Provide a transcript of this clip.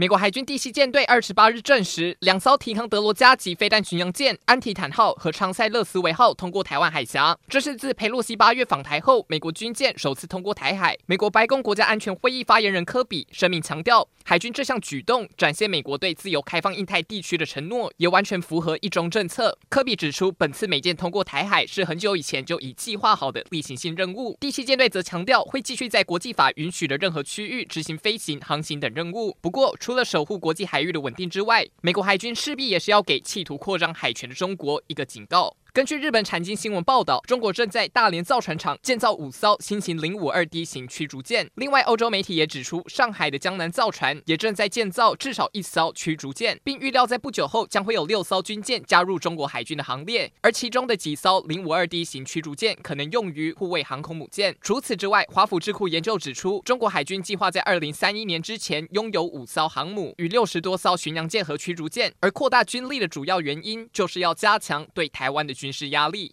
美国海军第七舰队二十八日证实，两艘提康德罗加级飞弹巡洋舰安提坦号和昌塞勒斯维号通过台湾海峡。这是自佩洛西八月访台后，美国军舰首次通过台海。美国白宫国家安全会议发言人科比声明强调，海军这项举动展现美国对自由开放印太地区的承诺，也完全符合一中政策。科比指出，本次美舰通过台海是很久以前就已计划好的例行性任务。第七舰队则强调，会继续在国际法允许的任何区域执行飞行、航行等任务。不过，除了守护国际海域的稳定之外，美国海军势必也是要给企图扩张海权的中国一个警告。根据日本产经新闻报道，中国正在大连造船厂建造五艘新型零五二 D 型驱逐舰。另外，欧洲媒体也指出，上海的江南造船也正在建造至少一艘驱逐舰，并预料在不久后将会有六艘军舰加入中国海军的行列。而其中的几艘零五二 D 型驱逐舰可能用于护卫航空母舰。除此之外，华府智库研究指出，中国海军计划在二零三一年之前拥有五艘航母与六十多艘巡洋舰和驱逐舰，而扩大军力的主要原因就是要加强对台湾的军事压力。